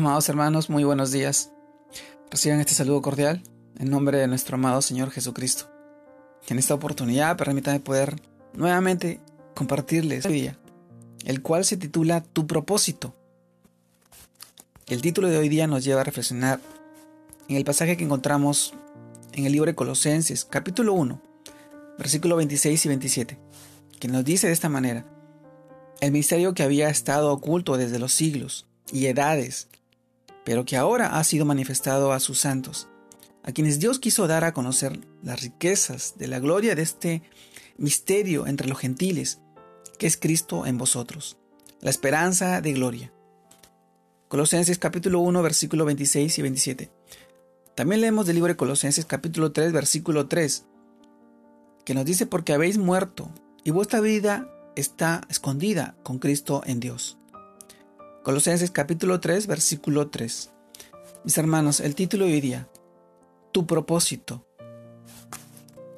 Amados hermanos, muy buenos días. Reciban este saludo cordial en nombre de nuestro amado Señor Jesucristo. En esta oportunidad, permítanme poder nuevamente compartirles hoy día, el cual se titula Tu propósito. El título de hoy día nos lleva a reflexionar en el pasaje que encontramos en el libro de Colosenses, capítulo 1, versículos 26 y 27, que nos dice de esta manera, el misterio que había estado oculto desde los siglos y edades, pero que ahora ha sido manifestado a sus santos, a quienes Dios quiso dar a conocer las riquezas de la gloria de este misterio entre los gentiles, que es Cristo en vosotros, la esperanza de gloria. Colosenses capítulo 1 versículo 26 y 27. También leemos del libro de Colosenses capítulo 3 versículo 3, que nos dice porque habéis muerto y vuestra vida está escondida con Cristo en Dios. Colosenses capítulo 3, versículo 3. Mis hermanos, el título hoy día, Tu propósito.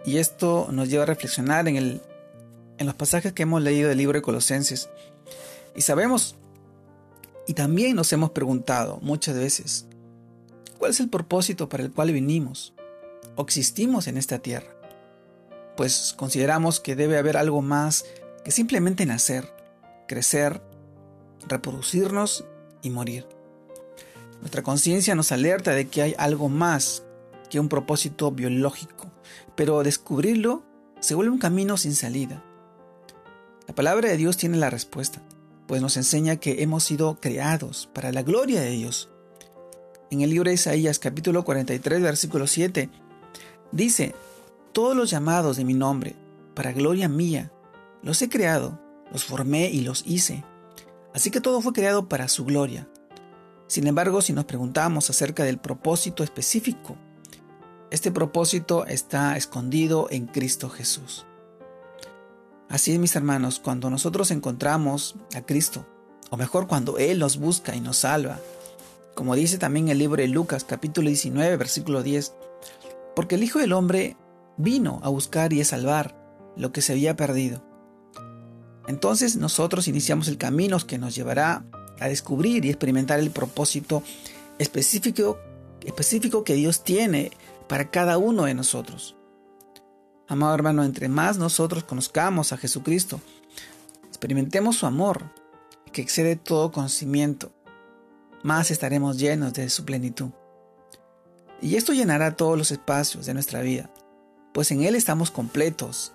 Y esto nos lleva a reflexionar en, el, en los pasajes que hemos leído del libro de Colosenses. Y sabemos, y también nos hemos preguntado muchas veces, ¿cuál es el propósito para el cual vinimos o existimos en esta tierra? Pues consideramos que debe haber algo más que simplemente nacer, crecer, reproducirnos y morir. Nuestra conciencia nos alerta de que hay algo más que un propósito biológico, pero descubrirlo se vuelve un camino sin salida. La palabra de Dios tiene la respuesta, pues nos enseña que hemos sido creados para la gloria de Dios. En el libro de Isaías capítulo 43 versículo 7 dice, Todos los llamados de mi nombre, para gloria mía, los he creado, los formé y los hice. Así que todo fue creado para su gloria. Sin embargo, si nos preguntamos acerca del propósito específico, este propósito está escondido en Cristo Jesús. Así es, mis hermanos, cuando nosotros encontramos a Cristo, o mejor cuando Él nos busca y nos salva, como dice también el libro de Lucas capítulo 19 versículo 10, porque el Hijo del Hombre vino a buscar y a salvar lo que se había perdido. Entonces nosotros iniciamos el camino que nos llevará a descubrir y experimentar el propósito específico, específico que Dios tiene para cada uno de nosotros. Amado hermano, entre más nosotros conozcamos a Jesucristo, experimentemos su amor, que excede todo conocimiento, más estaremos llenos de su plenitud. Y esto llenará todos los espacios de nuestra vida, pues en Él estamos completos,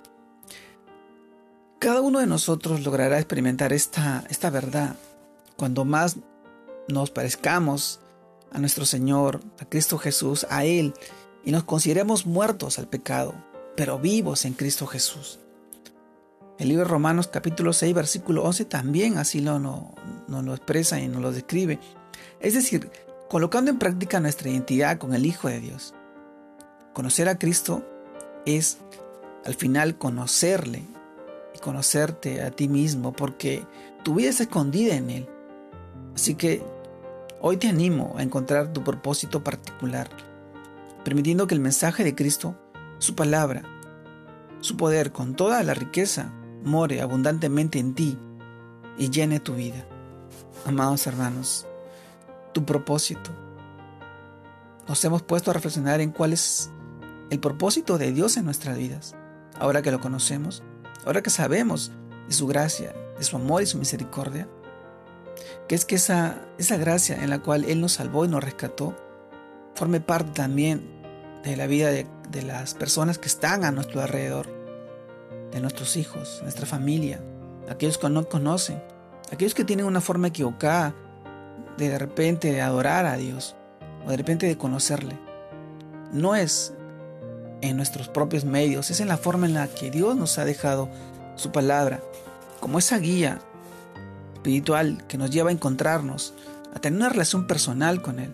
cada uno de nosotros logrará experimentar esta, esta verdad cuando más nos parezcamos a nuestro Señor, a Cristo Jesús, a Él, y nos consideremos muertos al pecado, pero vivos en Cristo Jesús. El libro de Romanos capítulo 6 versículo 11 también así lo, nos lo expresa y nos lo describe. Es decir, colocando en práctica nuestra identidad con el Hijo de Dios. Conocer a Cristo es al final conocerle conocerte a ti mismo porque tu vida está escondida en Él. Así que hoy te animo a encontrar tu propósito particular, permitiendo que el mensaje de Cristo, su palabra, su poder con toda la riqueza, more abundantemente en ti y llene tu vida. Amados hermanos, tu propósito. Nos hemos puesto a reflexionar en cuál es el propósito de Dios en nuestras vidas. Ahora que lo conocemos, ahora que sabemos de su gracia, de su amor y su misericordia, que es que esa, esa gracia en la cual Él nos salvó y nos rescató, forme parte también de la vida de, de las personas que están a nuestro alrededor, de nuestros hijos, nuestra familia, aquellos que no conocen, aquellos que tienen una forma equivocada de de repente adorar a Dios o de repente de conocerle. No es en nuestros propios medios, es en la forma en la que Dios nos ha dejado su palabra, como esa guía espiritual que nos lleva a encontrarnos, a tener una relación personal con Él,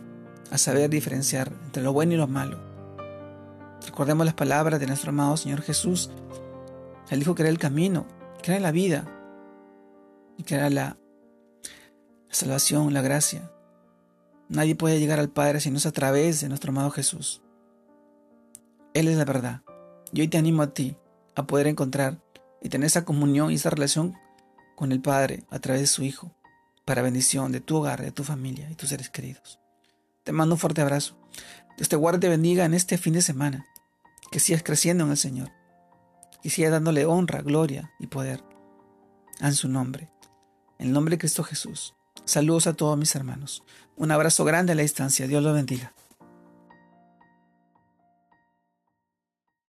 a saber diferenciar entre lo bueno y lo malo. Recordemos las palabras de nuestro amado Señor Jesús. Él dijo que era el camino, que era la vida y que era la, la salvación, la gracia. Nadie puede llegar al Padre si no es a través de nuestro amado Jesús. Él es la verdad. Y hoy te animo a ti a poder encontrar y tener esa comunión y esa relación con el Padre a través de su Hijo, para bendición de tu hogar, de tu familia y tus seres queridos. Te mando un fuerte abrazo. Dios te guarde y bendiga en este fin de semana. Que sigas creciendo en el Señor. Y sigas dándole honra, gloria y poder. En su nombre. En el nombre de Cristo Jesús. Saludos a todos mis hermanos. Un abrazo grande a la distancia. Dios los bendiga.